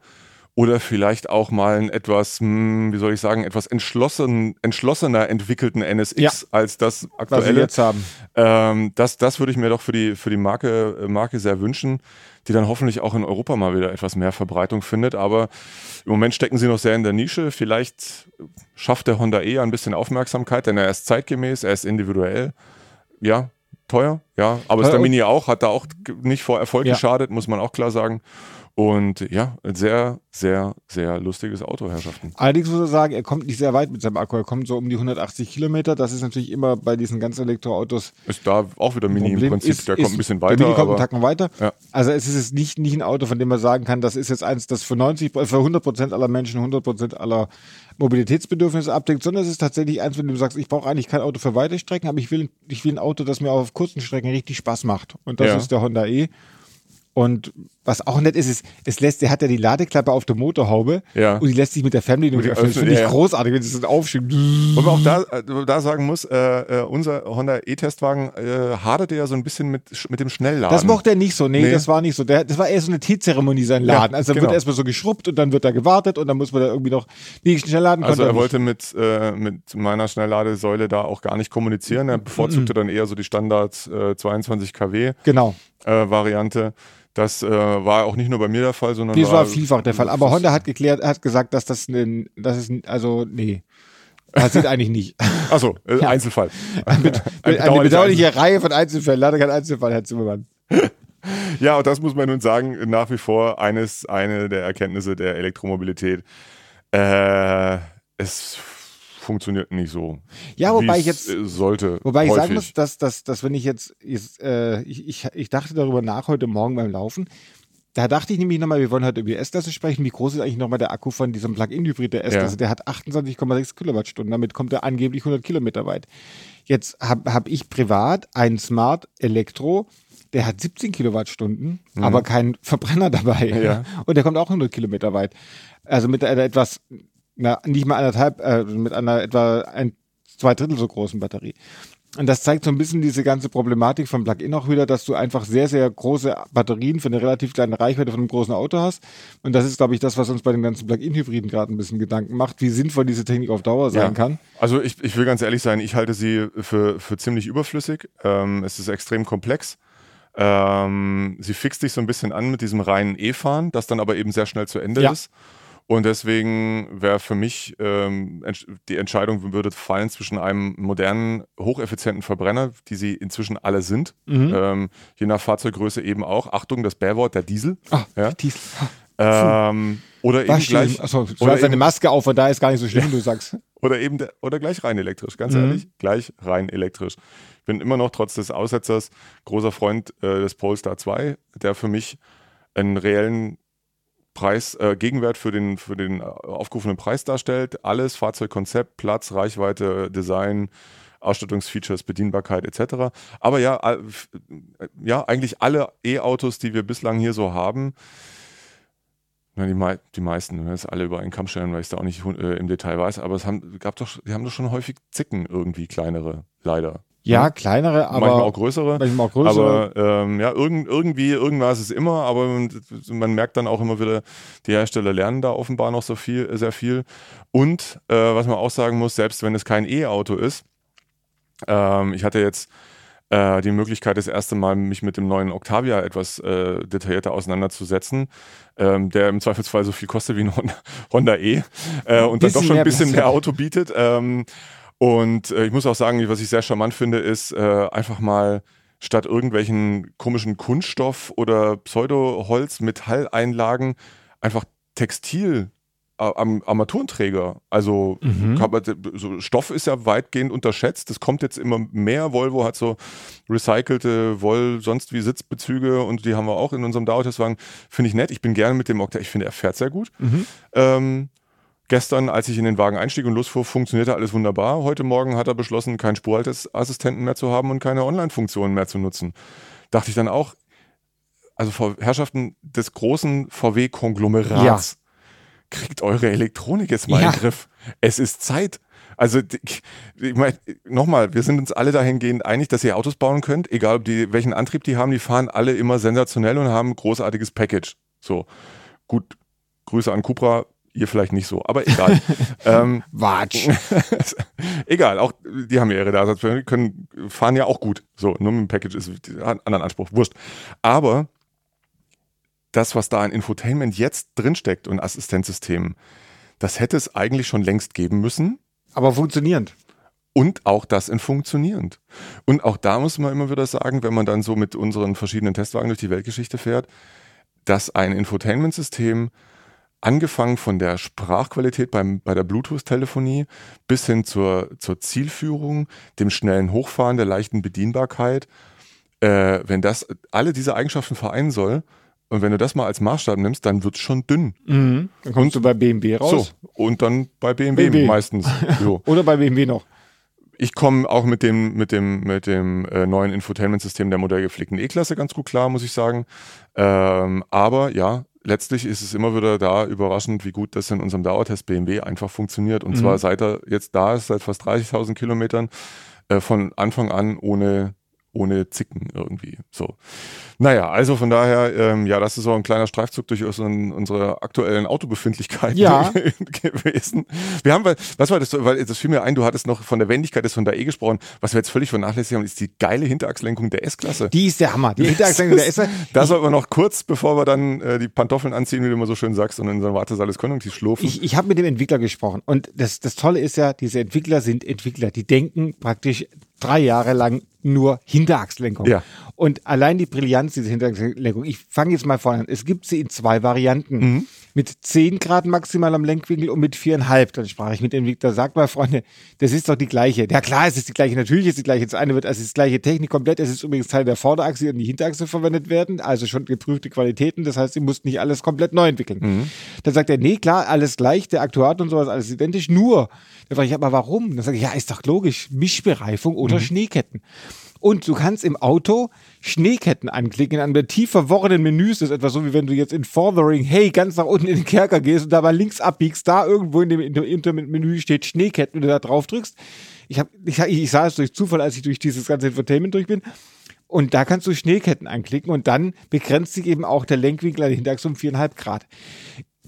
oder vielleicht auch mal ein etwas, hm, wie soll ich sagen, etwas entschlossen, entschlossener entwickelten NSX ja, als das aktuelle. Was wir jetzt haben. Ähm, das, das würde ich mir doch für die, für die Marke, Marke sehr wünschen, die dann hoffentlich auch in Europa mal wieder etwas mehr Verbreitung findet. Aber im Moment stecken sie noch sehr in der Nische. Vielleicht schafft der Honda E ein bisschen Aufmerksamkeit, denn er ist zeitgemäß, er ist individuell. Ja, teuer, ja. Aber ist der Mini auch, hat da auch nicht vor Erfolg ja. geschadet, muss man auch klar sagen. Und ja, ein sehr, sehr, sehr lustiges Auto, Herrschaften. Allerdings muss er sagen, er kommt nicht sehr weit mit seinem Akku. Er kommt so um die 180 Kilometer. Das ist natürlich immer bei diesen ganzen Elektroautos. Ist da auch wieder Mini Problem. im Prinzip. Ist, der ist, kommt ein bisschen weiter. Der Mini kommt einen Tacken weiter. Ja. Also es ist nicht, nicht ein Auto, von dem man sagen kann, das ist jetzt eins, das für 90, für 100 Prozent aller Menschen 100 Prozent aller Mobilitätsbedürfnisse abdeckt, sondern es ist tatsächlich eins, wenn du sagst, ich brauche eigentlich kein Auto für weite Strecken, aber ich will, ich will ein Auto, das mir auf kurzen Strecken richtig Spaß macht. Und das ja. ist der Honda E. Und was auch nett ist, ist, es lässt, der hat ja die Ladeklappe auf der Motorhaube ja. und die lässt sich mit der Fernbedienung öffnen. Das finde ich ja, großartig, wenn es das aufschiebt. Wo man auch da, äh, da sagen muss, äh, äh, unser Honda E-Testwagen äh, haderte ja so ein bisschen mit, mit dem Schnellladen. Das mochte er nicht so, nee, nee. das war nicht so. Der, das war eher so eine Teezeremonie, sein Laden. Ja, also genau. wird erstmal so geschrubbt und dann wird da gewartet und dann muss man da irgendwie noch die Schnellladen Also er wollte mit, äh, mit meiner Schnellladesäule da auch gar nicht kommunizieren. Er bevorzugte mhm. dann eher so die Standard 22 kW genau. Variante. Das äh, war auch nicht nur bei mir der Fall, sondern. Dies war, war vielfach der Fall. Aber Honda hat geklärt, hat gesagt, dass das, ein, das ist, also, nee. Passiert eigentlich nicht. <laughs> Achso, äh, ja. Einzelfall. <laughs> Ein ein eine bedauerliche Einzelfall. Reihe von Einzelfällen. Leider kein Einzelfall, Herr Zimmermann. <laughs> ja, und das muss man nun sagen, nach wie vor eines, eine der Erkenntnisse der Elektromobilität. Äh, es funktioniert nicht so. Ja, wobei ich jetzt sollte. Wobei häufig. ich sagen muss, dass, dass, dass wenn ich jetzt, jetzt äh, ich, ich, ich dachte darüber nach heute Morgen beim Laufen, da dachte ich nämlich nochmal, wir wollen heute über die S-Klasse sprechen. Wie groß ist eigentlich nochmal der Akku von diesem Plug-in-Hybrid der S-Klasse? Ja. Der hat 28,6 Kilowattstunden. Damit kommt er angeblich 100 Kilometer weit. Jetzt habe hab ich privat einen Smart Elektro, der hat 17 Kilowattstunden, mhm. aber keinen Verbrenner dabei. Ja. Und der kommt auch 100 Kilometer weit. Also mit einer etwas na, nicht mal anderthalb, äh, mit einer etwa ein, zwei Drittel so großen Batterie. Und das zeigt so ein bisschen diese ganze Problematik vom Plug-in auch wieder, dass du einfach sehr, sehr große Batterien für eine relativ kleine Reichweite von einem großen Auto hast. Und das ist, glaube ich, das, was uns bei den ganzen Plug-in-Hybriden gerade ein bisschen Gedanken macht, wie sinnvoll diese Technik auf Dauer sein ja. kann. Also ich, ich will ganz ehrlich sein, ich halte sie für, für ziemlich überflüssig. Ähm, es ist extrem komplex. Ähm, sie fixt dich so ein bisschen an mit diesem reinen E-Fahren, das dann aber eben sehr schnell zu Ende ja. ist. Und deswegen wäre für mich ähm, die Entscheidung würde fallen zwischen einem modernen, hocheffizienten Verbrenner, die sie inzwischen alle sind, mhm. ähm, je nach Fahrzeuggröße eben auch. Achtung, das Bärwort, der Diesel. Ah, ja. Diesel. Ähm, oder eben gleich. Achso, du hast eine Maske auf und da ist gar nicht so schlimm, du sagst. <laughs> Oder eben der, oder gleich rein elektrisch, ganz mhm. ehrlich, gleich rein elektrisch. Ich bin immer noch trotz des Aussetzers großer Freund äh, des Polestar 2, der für mich einen reellen Preis, äh, Gegenwert für den, für den aufgerufenen Preis darstellt. Alles, Fahrzeugkonzept, Platz, Reichweite, Design, Ausstattungsfeatures, Bedienbarkeit etc. Aber ja, ja, eigentlich alle E-Autos, die wir bislang hier so haben, na, die, mei die meisten, das alle über einen Kamm stellen, weil ich es da auch nicht äh, im Detail weiß, aber es haben, gab doch, die haben doch schon häufig Zicken irgendwie, kleinere, leider. Ja, ja, kleinere, aber. Manchmal auch größere. Manchmal auch größere. Aber ähm, ja, irgend, irgendwie, irgendwas ist immer, aber man, merkt dann auch immer wieder, die Hersteller lernen da offenbar noch so viel, sehr viel. Und äh, was man auch sagen muss, selbst wenn es kein E-Auto ist, ähm, ich hatte jetzt äh, die Möglichkeit, das erste Mal mich mit dem neuen Octavia etwas äh, detaillierter auseinanderzusetzen, ähm, der im Zweifelsfall so viel kostet wie ein Honda, <laughs> Honda E äh, und dann doch schon ein bisschen mehr Auto bietet. Und äh, ich muss auch sagen, was ich sehr charmant finde, ist äh, einfach mal statt irgendwelchen komischen Kunststoff- oder Pseudoholz, Metalleinlagen einfach Textil am Armaturenträger. Also mhm. so Stoff ist ja weitgehend unterschätzt. Das kommt jetzt immer mehr. Volvo hat so recycelte Woll, sonst wie Sitzbezüge und die haben wir auch in unserem Dauertestwagen. Finde ich nett. Ich bin gerne mit dem Okta. Ich finde, er fährt sehr gut. Mhm. Ähm, gestern, als ich in den Wagen einstieg und losfuhr, funktionierte alles wunderbar. Heute Morgen hat er beschlossen, keinen Spurhalteassistenten mehr zu haben und keine Online-Funktionen mehr zu nutzen. Dachte ich dann auch, also Herrschaften des großen VW-Konglomerats. Ja kriegt eure Elektronik jetzt mal ja. in den Griff. Es ist Zeit. Also ich meine, nochmal, wir sind uns alle dahingehend einig, dass ihr Autos bauen könnt, egal ob die, welchen Antrieb die haben, die fahren alle immer sensationell und haben ein großartiges Package. So, gut, Grüße an Cupra, ihr vielleicht nicht so, aber egal. <laughs> ähm, Watsch. <laughs> egal, auch die haben ja ihre Daseinsberechtigung, können fahren ja auch gut. So, nur mit dem Package ist ein anderen Anspruch, wurscht. Aber das, was da an Infotainment jetzt drinsteckt und Assistenzsystemen, das hätte es eigentlich schon längst geben müssen. Aber funktionierend. Und auch das in funktionierend. Und auch da muss man immer wieder sagen, wenn man dann so mit unseren verschiedenen Testwagen durch die Weltgeschichte fährt, dass ein Infotainment-System angefangen von der Sprachqualität beim, bei der Bluetooth-Telefonie bis hin zur, zur Zielführung, dem schnellen Hochfahren, der leichten Bedienbarkeit, äh, wenn das alle diese Eigenschaften vereinen soll, und wenn du das mal als Maßstab nimmst, dann wird es schon dünn. Mhm. Dann kommst und, du bei BMW raus. So, und dann bei BMW, BMW. meistens. <laughs> So. Oder bei BMW noch. Ich komme auch mit dem, mit dem, mit dem äh, neuen Infotainment-System der modellgepflegten E-Klasse ganz gut klar, muss ich sagen. Ähm, aber ja, letztlich ist es immer wieder da überraschend, wie gut das in unserem Dauertest BMW einfach funktioniert. Und mhm. zwar seit er jetzt da ist, seit fast 30.000 Kilometern, äh, von Anfang an ohne ohne Zicken irgendwie. So. Naja, also von daher, ähm, ja, das ist so ein kleiner Streifzug durch unseren, unsere aktuellen Autobefindlichkeiten ja. <laughs> gewesen. Wir haben, was war das, weil das fiel mir ein, du hattest noch von der Wendigkeit des Honda E gesprochen. Was wir jetzt völlig vernachlässigt haben, ist die geile Hinterachslenkung der S-Klasse. Die ist der Hammer. Die <laughs> Hinterachslenkung der S-Klasse. <laughs> Da sollten wir noch kurz, bevor wir dann äh, die Pantoffeln anziehen, wie du immer so schön sagst, und in unserem Wartesaal des Konjunktivs schlurfen. Ich, ich habe mit dem Entwickler gesprochen und das, das Tolle ist ja, diese Entwickler sind Entwickler, die denken praktisch drei Jahre lang nur Hinterachslenkung. Ja. Und allein die Brillanz dieser Hinterachslenkung, ich fange jetzt mal vorne an. Es gibt sie in zwei Varianten. Mhm. Mit 10 Grad maximal am Lenkwinkel und mit 4,5. Dann sprach ich mit dem Entwickler, sag mal, Freunde, das ist doch die gleiche. Ja klar, es ist die gleiche, natürlich ist die gleiche. Das eine wird, also es ist die gleiche Technik komplett. Es ist übrigens Teil der Vorderachse und die Hinterachse verwendet werden. Also schon geprüfte Qualitäten. Das heißt, sie mussten nicht alles komplett neu entwickeln. Mhm. Dann sagt er, nee, klar, alles gleich, der Aktuator und sowas, alles identisch. Nur, dann frage ich, aber warum? Dann sage ich, ja, ist doch logisch. Mischbereifung oder mhm. Schneeketten. Und du kannst im Auto Schneeketten anklicken in einem tief verworrenen Menüs. Das ist etwa so, wie wenn du jetzt in Forthering, hey, ganz nach unten in den Kerker gehst und da mal links abbiegst, da irgendwo in dem Intermenü steht Schneeketten und du da drauf drückst. Ich, hab, ich, ich sah es durch Zufall, als ich durch dieses ganze Infotainment durch bin. Und da kannst du Schneeketten anklicken und dann begrenzt sich eben auch der Lenkwinkel an den Hinterachse um viereinhalb Grad.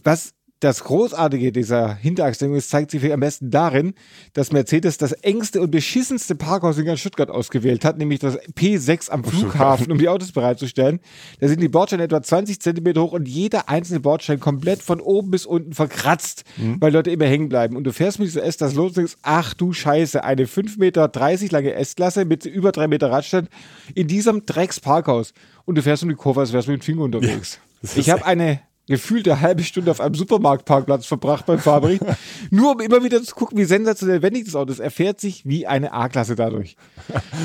Was das Großartige dieser Hinterachslenkung zeigt sich am besten darin, dass Mercedes das engste und beschissenste Parkhaus in ganz Stuttgart ausgewählt hat, nämlich das P6 am Flughafen, um die Autos bereitzustellen. Da sind die Bordsteine etwa 20 Zentimeter hoch und jeder einzelne Bordstein komplett von oben bis unten verkratzt, mhm. weil Leute immer hängen bleiben. Und du fährst mit dieser S das los und denkst, ach du Scheiße, eine 5,30 Meter lange S-Klasse mit über 3 Meter Radstand in diesem Drecksparkhaus. Und du fährst um die Kurve, als wärst du mit dem Finger unterwegs. Ja, ich habe eine gefühlt eine halbe Stunde auf einem Supermarktparkplatz verbracht beim Fahrbericht, <laughs> nur um immer wieder zu gucken, wie sensationell wendig das Auto ist. Er fährt sich wie eine A-Klasse dadurch.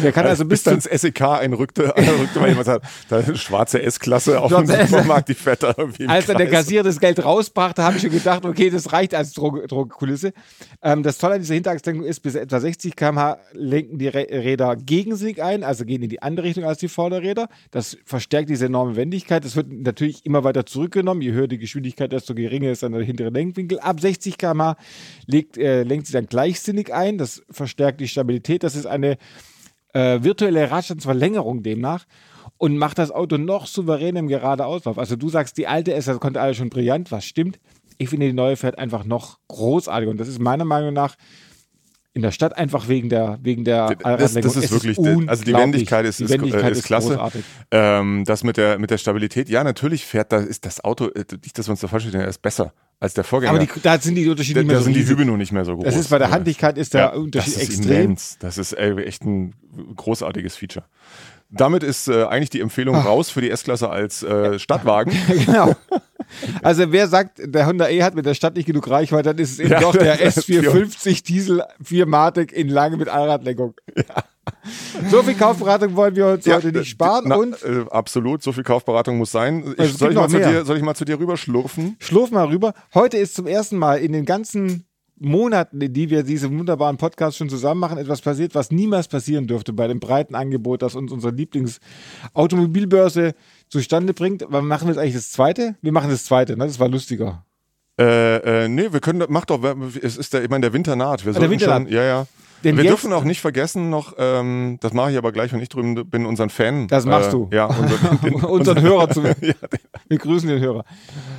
Der kann also bis, bis dann ins SEK einrückte, <laughs> einrückte weil jemand hat, da eine schwarze S-Klasse auf dem Supermarkt, die fährt da irgendwie Als dann der Kassierer das Geld rausbrachte, habe ich schon gedacht, okay, das reicht als Drogenkulisse. Ähm, das Tolle an dieser Hinterachslenkung ist, bis etwa 60 km/h lenken die Räder gegensinnig ein, also gehen in die andere Richtung als die Vorderräder. Das verstärkt diese enorme Wendigkeit. Das wird natürlich immer weiter zurückgenommen. Je höher die Geschwindigkeit, desto geringer ist dann der hintere Lenkwinkel. Ab 60 km/h äh, lenkt sie dann gleichsinnig ein. Das verstärkt die Stabilität. Das ist eine äh, virtuelle Radstandsverlängerung demnach und macht das Auto noch souveräner im Geradeauslauf. Also du sagst, die alte S, das konnte alles schon brillant, was stimmt. Ich finde, die neue fährt einfach noch großartig und das ist meiner Meinung nach in der Stadt einfach wegen der wegen der das, das ist wirklich ist also die Wendigkeit ist, die Wendigkeit ist, ist, klasse. ähm, das mit der mit der Stabilität. Ja natürlich fährt da ist das Auto äh, nicht dass wir uns da falsch verstehen ist besser als der Vorgänger. Aber die, da sind die Unterschiede da, da sind so die Hübe nur nicht mehr so groß. das ist bei der Handlichkeit ist der ja, Unterschied das ist extrem. immens. das ist ey, echt ein großartiges Feature damit ist äh, eigentlich die Empfehlung Ach. raus für die S-Klasse als äh, Stadtwagen. <laughs> genau. Also wer sagt, der Honda E hat mit der Stadt nicht genug Reichweite, dann ist es eben ja, doch der <laughs> S450 Diesel 4 Matic in lange mit Allradlenkung. Ja. <laughs> So viel Kaufberatung wollen wir uns ja, heute nicht sparen. Na, und äh, absolut, so viel Kaufberatung muss sein. Ich, also soll, ich mal zu dir, soll ich mal zu dir rüber schlurfen? Schlurf mal rüber. Heute ist zum ersten Mal in den ganzen Monaten, in die wir diesen wunderbaren Podcast schon zusammen machen, etwas passiert, was niemals passieren dürfte bei dem breiten Angebot, das uns unsere Lieblingsautomobilbörse zustande bringt. Aber machen wir jetzt eigentlich das zweite? Wir machen das zweite, ne? Das war lustiger. Äh, äh, nee, wir können, mach doch, es ist der, ich meine, der Winter naht. Wir ah, der Winter schon, ja, ja. Denn wir dürfen auch nicht vergessen noch, ähm, das mache ich aber gleich, wenn ich drüben bin, unseren Fan. Das machst äh, du. Ja, <laughs> unseren, den, <laughs> unseren Hörer zu. <laughs> ja, wir grüßen den Hörer.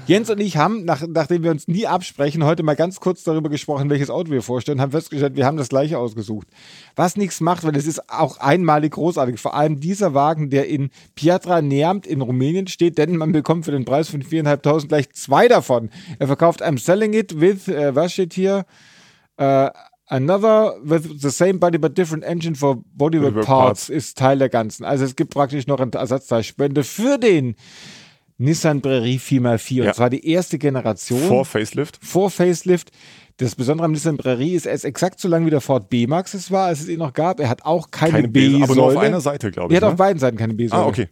Jens und ich haben, nach, nachdem wir uns nie absprechen, heute mal ganz kurz darüber gesprochen, welches Auto wir vorstellen, haben festgestellt, wir haben das gleiche ausgesucht. Was nichts macht, weil es ist auch einmalig großartig. Vor allem dieser Wagen, der in Piatra Neamt in Rumänien steht, denn man bekommt für den Preis von 4.500 gleich zwei davon. Er verkauft I'm selling it with, äh, was steht hier? Äh, Another with the same body but different engine for bodywork parts, ist Teil der ganzen. Also es gibt praktisch noch eine Ersatzteilspende für den Nissan Prairie 4x4. Ja. Und zwar die erste Generation. Vor Facelift. Vor Facelift. Das Besondere am Nissan Prairie ist, er ist exakt so lang wie der Ford B-Max es war, als es ihn noch gab. Er hat auch keine, keine B-Säule. Aber nur auf einer Seite, glaube ich. Er hat ne? auf beiden Seiten keine B-Säule. Ah, okay.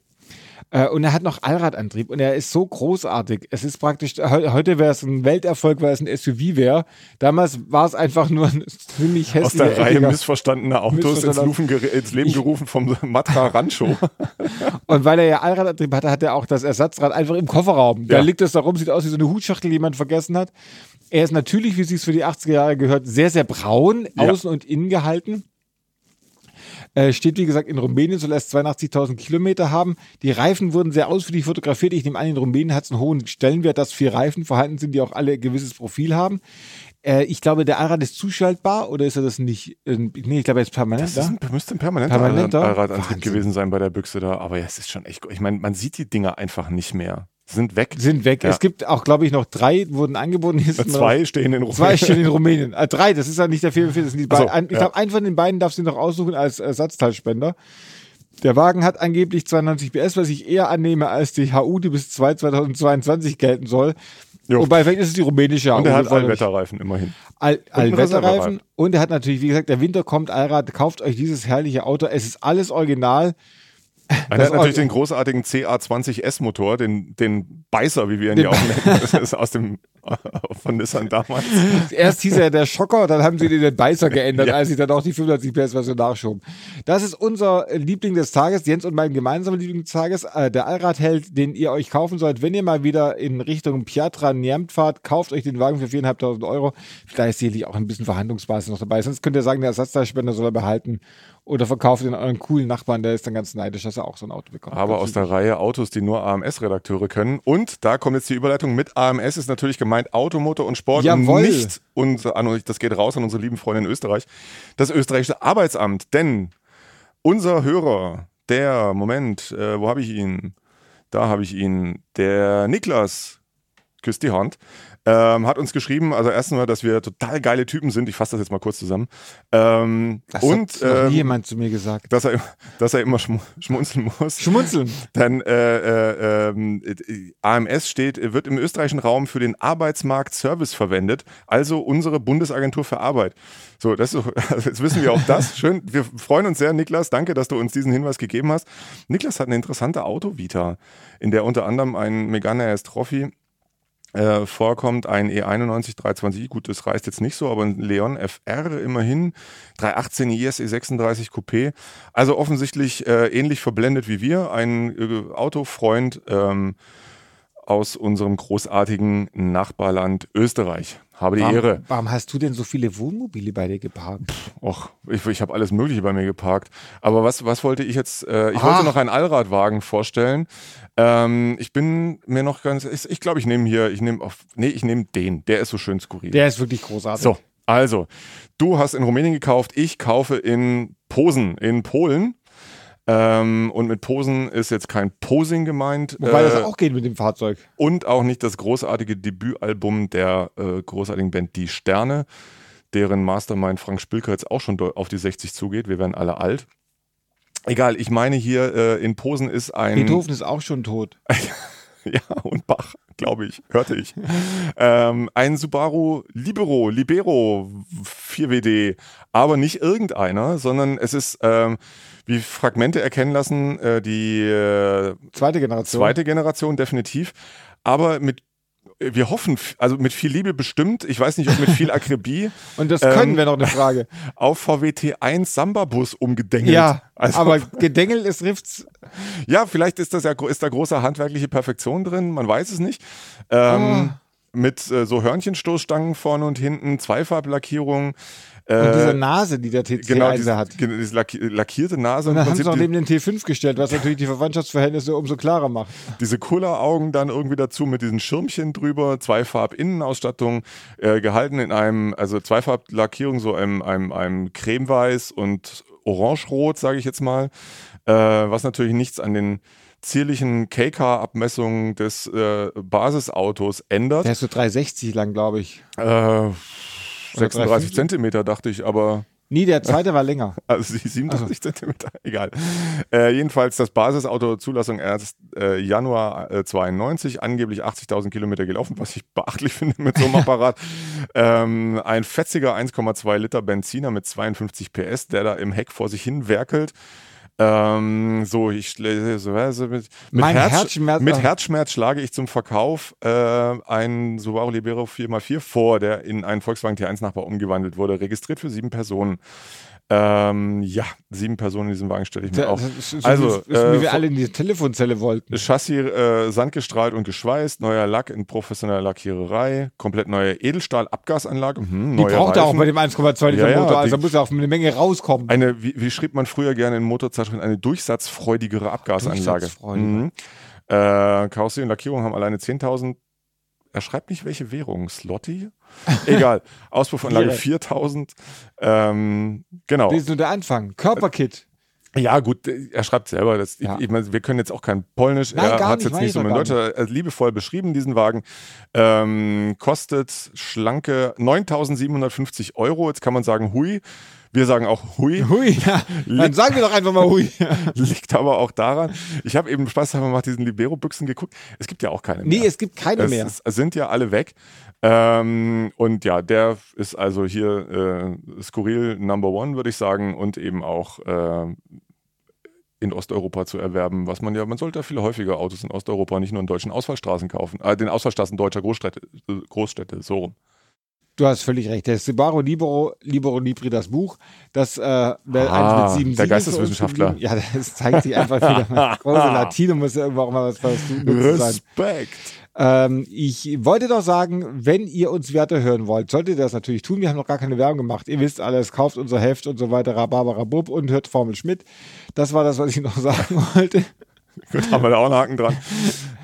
Äh, und er hat noch Allradantrieb und er ist so großartig. Es ist praktisch, heute wäre es ein Welterfolg, weil es ein SUV wäre. Damals war es einfach nur ein ziemlich hässlicher. Aus der Reihe missverstandener Autos ins, ins, Leben gerufen vom Matra Rancho. <laughs> und weil er ja Allradantrieb hatte, hat er auch das Ersatzrad einfach im Kofferraum. Da liegt es da rum, sieht aus wie so eine Hutschachtel, die jemand vergessen hat. Er ist natürlich, wie sie es für die 80er Jahre gehört, sehr, sehr braun, ja. außen und innen gehalten. Äh, steht, wie gesagt, in Rumänien, soll erst 82.000 Kilometer haben. Die Reifen wurden sehr ausführlich fotografiert. Ich nehme an, in Rumänien hat es einen hohen Stellenwert, dass vier Reifen vorhanden sind, die auch alle ein gewisses Profil haben. Äh, ich glaube, der Allrad ist zuschaltbar oder ist er das nicht? Äh, nee, ich glaube, er ist permanent. Das ist ein, müsste ein permanenter, permanenter Allradantrieb gewesen sein bei der Büchse da. Aber ja, es ist schon echt gut. Ich meine, man sieht die Dinger einfach nicht mehr. Sind weg. Sind weg. Ja. Es gibt auch, glaube ich, noch drei wurden angeboten. zwei stehen in Rumänien. Zwei stehen in Rumänien. Äh, drei, das ist ja nicht der 44. Das sind die beiden. So, ich ja. glaube, einen von den beiden darfst du noch aussuchen als Ersatzteilspender. Der Wagen hat angeblich 92 PS, was ich eher annehme als die HU, die bis 2 2022 gelten soll. Jo. Wobei, vielleicht ist es die rumänische HU. Und er hat Allwetterreifen immerhin. All, Allwetterreifen. Und er hat natürlich, wie gesagt, der Winter kommt, Allrad, kauft euch dieses herrliche Auto. Es ist alles original. Er hat natürlich den großartigen CA20S-Motor, den, den Beißer, wie wir ihn ja auch nennen. Das ist aus dem <laughs> von Nissan damals. Erst hieß er der Schocker, dann haben sie den Beißer geändert, ja. als sie dann auch die 560 PS-Version nachschoben. Das ist unser Liebling des Tages, Jens und mein gemeinsamer Liebling des Tages, äh, der Allradheld, den ihr euch kaufen sollt. Wenn ihr mal wieder in Richtung Piatra Niamt fahrt, kauft euch den Wagen für 4.500 Euro. Vielleicht ist sicherlich auch ein bisschen Verhandlungsbasis noch dabei. Sonst könnt ihr sagen, der Ersatzteilspender soll er behalten oder verkauft den euren coolen Nachbarn, der ist dann ganz neidisch, dass er auch so ein Auto bekommt. Aber aus der Reihe Autos, die nur AMS-Redakteure können. Und da kommt jetzt die Überleitung mit AMS, ist natürlich gemeint Automotor und Sport Jawohl. und nicht unser, das geht raus an unsere lieben Freunde in Österreich, das österreichische Arbeitsamt. Denn unser Hörer, der, Moment, äh, wo habe ich ihn? Da habe ich ihn, der Niklas, küsst die Hand, ähm, hat uns geschrieben, also erstens mal, dass wir total geile Typen sind. Ich fasse das jetzt mal kurz zusammen. Ähm, Das und hat noch ähm, nie jemand zu mir gesagt. dass er, dass er immer schmu schmunzeln muss. Schmunzeln. Dann äh, äh, äh, AMS steht, wird im österreichischen Raum für den Arbeitsmarkt Service verwendet, also unsere Bundesagentur für Arbeit. So, das ist, so- <laughs> also jetzt wissen wir auch das. Schön, wir freuen uns sehr, Niklas. Danke, dass du uns diesen Hinweis gegeben hast. Niklas hat eine interessante Autovita, in der unter anderem ein Megane RS Trophy äh, vorkommt, ein E91 320i, gut, das reißt jetzt nicht so, aber ein Leon FR immerhin, 318 IS E36 Coupé, also offensichtlich äh, ähnlich verblendet wie wir, ein äh, Autofreund ähm, aus unserem großartigen Nachbarland Österreich. Habe die Warum, Ehre. warum hast du denn so viele Wohnmobile bei dir geparkt? Och, ich, ich habe alles Mögliche bei mir geparkt. Aber was, was wollte ich jetzt? Äh, ich Ah. wollte noch einen Allradwagen vorstellen. Ähm, ich bin mir noch ganz. Ich, ich glaube, ich nehme hier. Ich nehme auf. Nee, ich nehme den. Der ist so schön skurril. Der ist wirklich großartig. so, also du hast in Rumänien gekauft. Ich kaufe in Posen in Polen. Ähm, und mit Posen ist jetzt kein Posing gemeint. Wobei äh, das auch geht mit dem Fahrzeug. und auch nicht das großartige Debütalbum der äh, großartigen Band Die Sterne, deren Mastermind Frank Spilker jetzt auch schon auf die 60 zugeht. Wir werden alle alt. Egal, ich meine hier äh, in Posen ist ein. Beethoven ist auch schon tot. <laughs> Ja, und Bach, glaube ich, hörte ich. <laughs> ähm, ein Subaru Libero, Libero 4WD, aber nicht irgendeiner, sondern es ist, ähm, wie Fragmente erkennen lassen, äh, die äh, Zweite Generation. Zweite Generation, definitiv. Aber mit, wir hoffen, also mit viel Liebe bestimmt, ich weiß nicht, ob mit viel Akribie, <laughs> Und das Ähm, können wir noch eine Frage. <laughs> auf VWT1 Samba-Bus umgedengelt. Ja, also, aber Gedengel ist trifft's. ja, vielleicht ist das ja, ist da große handwerkliche Perfektion drin, man weiß es nicht. Ähm, Oh. Mit äh, so Hörnchenstoßstangen vorne und hinten, Zweifarblackierung. Und Äh, diese Nase, die der TC1 genau, diese, hat. genau, diese lacki lackierte Nase. Und dann haben sie die- neben den T5 gestellt, was natürlich die Verwandtschaftsverhältnisse umso klarer macht. diese Kulleraugen dann irgendwie dazu mit diesen Schirmchen drüber, Zweifarb-Innenausstattung, äh, gehalten in einem, also Zweifarblackierung, so einem, einem, einem Cremeweiß und Orangerot, sage ich jetzt mal, äh, was natürlich nichts an den zierlichen KK-Abmessungen des äh, Basisautos ändert. Der ist so 360 lang, glaube ich. Äh, 36 350? Zentimeter, dachte ich, aber Nee, der zweite war länger. <laughs> also die 87 Zentimeter, <laughs> egal. Äh, jedenfalls das Basisauto Zulassung erst äh, Januar äh, 92, angeblich 80.000 Kilometer gelaufen, was ich beachtlich <laughs> finde mit so einem Apparat. ähm, ein fetziger 1,2 Liter Benziner mit 52 PS, der da im Heck vor sich hin werkelt. Ähm, so, ich also mit, mit, Herz, Herzschmerz- mit Herzschmerz schlage ich zum Verkauf äh, einen Subaru Libero 4x4 vor, der in einen Volkswagen T1-Nachbar umgewandelt wurde, registriert für sieben Personen. Ähm, ja, sieben Personen in diesem Wagen stelle ich mir Der, auf. so Also, wie, äh, wir alle in die Telefonzelle wollten. Chassis äh, sandgestrahlt und geschweißt, neuer Lack in professioneller Lackiererei, komplett neue Edelstahl-Abgasanlage. Mhm, Die braucht er auch bei dem 1,2 Liter Ja, ja, Motor, also die- muss er auf eine Menge rauskommen. Eine, wie, wie schrieb man früher gerne in Motorzeitschriften, eine durchsatzfreudigere Abgasanlage. Durchsatzfreudiger. Mhm. Äh, Karosserie und Lackierung haben alleine 10.000. Er schreibt nicht, welche Währung. Slotty? <laughs> Egal. Auspuffanlage Lira. 4.000. Ähm, genau. Das ist nur der Anfang. Körperkit. Ja, gut, äh, er schreibt selber. Das, Ja. ich, ich meine, wir können jetzt auch kein Polnisch. Nein, er hat es jetzt nicht so er Deutscher äh, liebevoll beschrieben, diesen Wagen. Ähm, kostet schlanke 9.750 Euro. Jetzt kann man sagen, hui. Wir sagen auch hui. Hui, ja. Dann sagen wir doch einfach mal Hui. <laughs> Liegt aber auch daran. Ich habe eben Spaß haben nach diesen Libero-Büchsen geguckt. Es gibt ja auch keine mehr. Nee, es gibt keine es, mehr. Es sind ja alle weg. Ähm, und ja, der ist also hier äh, skurril Number One, würde ich sagen, und eben auch äh, in Osteuropa zu erwerben, was man ja, man sollte ja viel häufiger Autos in Osteuropa, nicht nur in deutschen Ausfallstraßen kaufen, äh, den Ausfallstraßen deutscher Großstädte, äh, Großstädte, so rum. Du hast völlig recht. Der Subaru Libero, Libero Libri, das Buch, das äh, Ah, der Geisteswissenschaftler. Ja, das zeigt sich einfach wieder. <laughs> Große Latino muss ja irgendwo auch mal was, sein. Respekt! Ähm, ich wollte doch sagen, wenn ihr uns Werte hören wollt, solltet ihr das natürlich tun. Wir haben noch gar keine Werbung gemacht. Ihr wisst alles, kauft unser Heft und so weiter, Rhabarberabub und hört Formel Schmidt. Das war das, was ich noch <laughs> sagen wollte. <laughs> Gut, haben wir da auch einen Haken dran.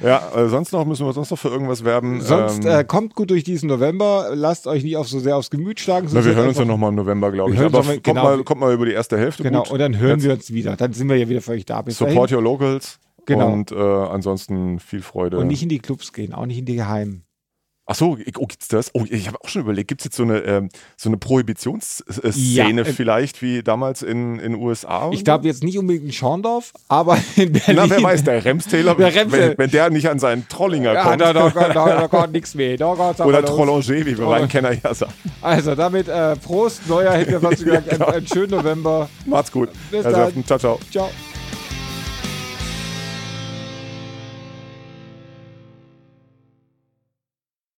Ja, äh, sonst noch, müssen wir sonst noch für irgendwas werben? Sonst Ähm, äh, kommt gut durch diesen November. Lasst euch nicht auf so sehr aufs Gemüt schlagen. na, wir hören uns ja nochmal im November, glaube ich. Aber mal- kommt, genau. mal, kommt mal über die erste Hälfte. Genau, gut. und dann hören Jetzt wir uns wieder. Dann sind wir ja wieder für euch da. Bis Support dahin. your locals. Genau. Und äh, ansonsten viel Freude. Und nicht in die Clubs gehen, auch nicht in die Geheimen. Ach so, oh, gibt's das? Oh, ich habe auch schon überlegt, gibt es jetzt so eine, ähm, so eine Prohibitionsszene Ja, äh, vielleicht wie damals in den USA? Ich glaube jetzt nicht unbedingt in Schorndorf, aber in Berlin. Na, wer weiß, der Remstaler, Der Remsel- wenn, wenn der nicht an seinen Trollinger Ja, kommt. da, da, da, da, da <laughs> geht nichts mehr. Da aber Oder. Trollanger, wie wir meinen Kenner ja sagen. Also damit äh, Prost, neuer Hintergrund, <laughs> Ja, genau. einen, einen schönen November. Macht's gut. Bis Herr dann. Ciao, ciao. Ciao.